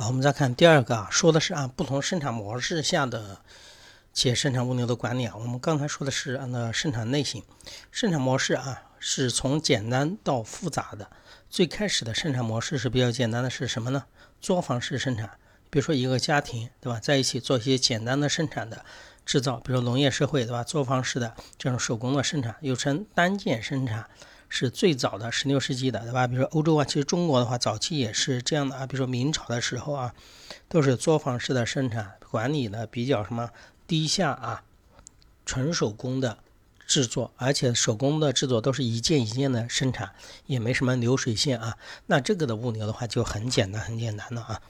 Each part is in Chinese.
好，我们再看第二个啊，说的是按不同生产模式下的企业生产物流的管理啊。我们刚才说的是按照生产类型，生产模式啊是从简单到复杂的。最开始的生产模式是比较简单的，是什么呢？作坊式生产，比如说一个家庭对吧，在一起做一些简单的生产的制造，比如农业社会对吧，作坊式的这种手工的生产，又称单件生产。是最早的十六世纪的，对吧？比如说欧洲啊，其实中国的话，早期也是这样的啊。比如说明朝的时候啊，都是作坊式的生产管理的比较什么低下啊，纯手工的制作，而且手工的制作都是一件一件的生产，也没什么流水线啊。那这个的物流的话就很简单，很简单的啊。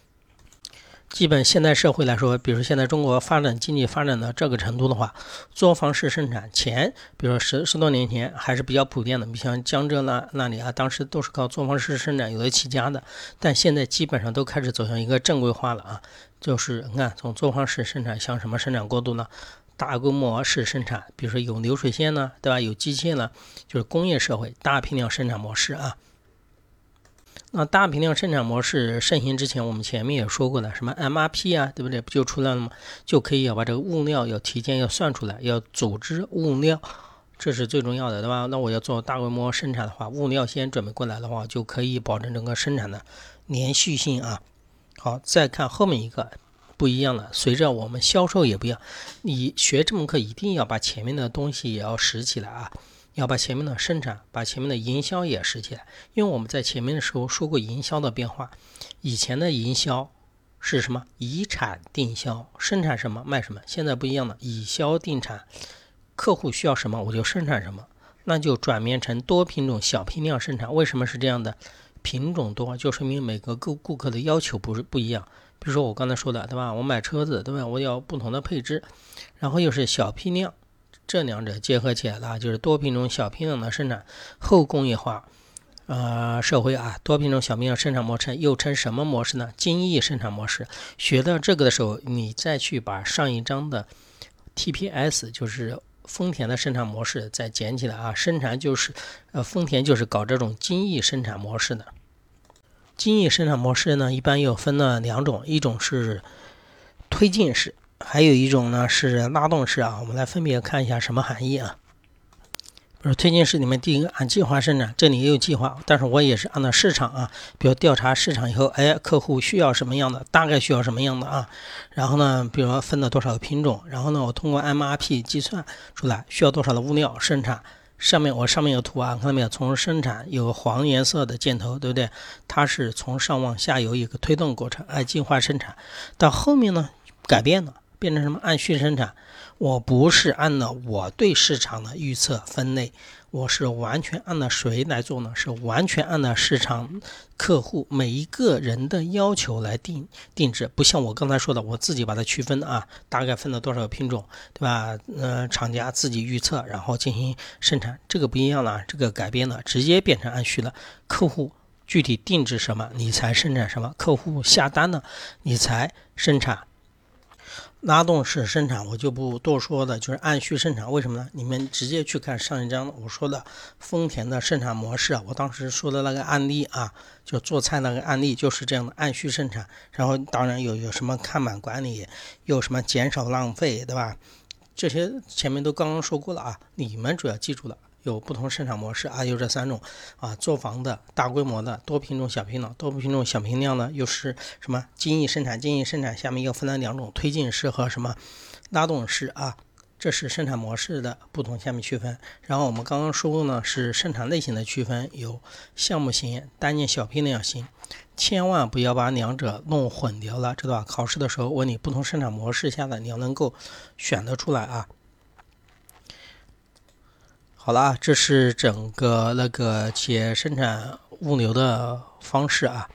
基本现代社会来说，比如现在中国发展经济发展到这个程度的话，作坊式生产前，比如说十十多年前还是比较普遍的。你像江浙那那里啊，当时都是靠作坊式生产有的起家的，但现在基本上都开始走向一个正规化了啊。就是你看，从作坊式生产向什么生产过渡呢？大规模式生产，比如说有流水线呢，对吧？有机械呢，就是工业社会大批量生产模式啊。那大批量生产模式盛行之前，我们前面也说过了，什么 MRP 啊，对不对？不就出来了吗？就可以要把这个物料要提前要算出来，要组织物料，这是最重要的，对吧？那我要做大规模生产的话，物料先准备过来的话，就可以保证整个生产的连续性啊。好，再看后面一个不一样的，随着我们销售也不一样，你学这门课一定要把前面的东西也要拾起来啊。要把前面的生产，把前面的营销也拾起来，因为我们在前面的时候说过营销的变化。以前的营销是什么？以产定销，生产什么卖什么。现在不一样了，以销定产，客户需要什么我就生产什么，那就转变成多品种、小批量生产。为什么是这样的？品种多就说明每个顾顾客的要求不是不一样。比如说我刚才说的，对吧？我买车子，对吧？我要不同的配置，然后又是小批量。这两者结合起来了，就是多品种小批量的生产后工业化，呃，社会啊，多品种小批量生产模式又称什么模式呢？精益生产模式。学到这个的时候，你再去把上一章的 TPS，就是丰田的生产模式再捡起来啊。生产就是，呃，丰田就是搞这种精益生产模式的。精益生产模式呢，一般又分了两种，一种是推进式。还有一种呢是拉动式啊，我们来分别看一下什么含义啊。比如推进式里面第一个按计划生产，这里也有计划，但是我也是按照市场啊，比如调查市场以后，哎，客户需要什么样的，大概需要什么样的啊，然后呢，比如分了多少个品种，然后呢，我通过 MRP 计算出来需要多少的物料生产。上面我上面有图啊，看到没有？从生产有个黄颜色的箭头，对不对？它是从上往下有一个推动过程，按计划生产，到后面呢改变了。变成什么？按需生产，我不是按照我对市场的预测分类，我是完全按照谁来做呢？是完全按照市场客户每一个人的要求来定定制，不像我刚才说的，我自己把它区分啊，大概分了多少个品种，对吧？呃，厂家自己预测，然后进行生产，这个不一样了，这个改变了，直接变成按需了。客户具体定制什么，你才生产什么；客户下单了，你才生产。拉动式生产我就不多说的，就是按需生产。为什么呢？你们直接去看上一章我说的丰田的生产模式啊，我当时说的那个案例啊，就做菜那个案例就是这样的按需生产。然后当然有有什么看板管理，有什么减少浪费，对吧？这些前面都刚刚说过了啊，你们主要记住了。有不同生产模式啊，有这三种啊，作坊的大规模的多品种小批量，多品种小批量呢又是什么精益生产？精益生产下面又分了两种，推进式和什么拉动式啊，这是生产模式的不同，下面区分。然后我们刚刚说过呢，是生产类型的区分，有项目型、单件小批量型，千万不要把两者弄混掉了，知道吧？考试的时候问你不同生产模式下的，你要能够选得出来啊。好了，这是整个那个企业生产物流的方式啊。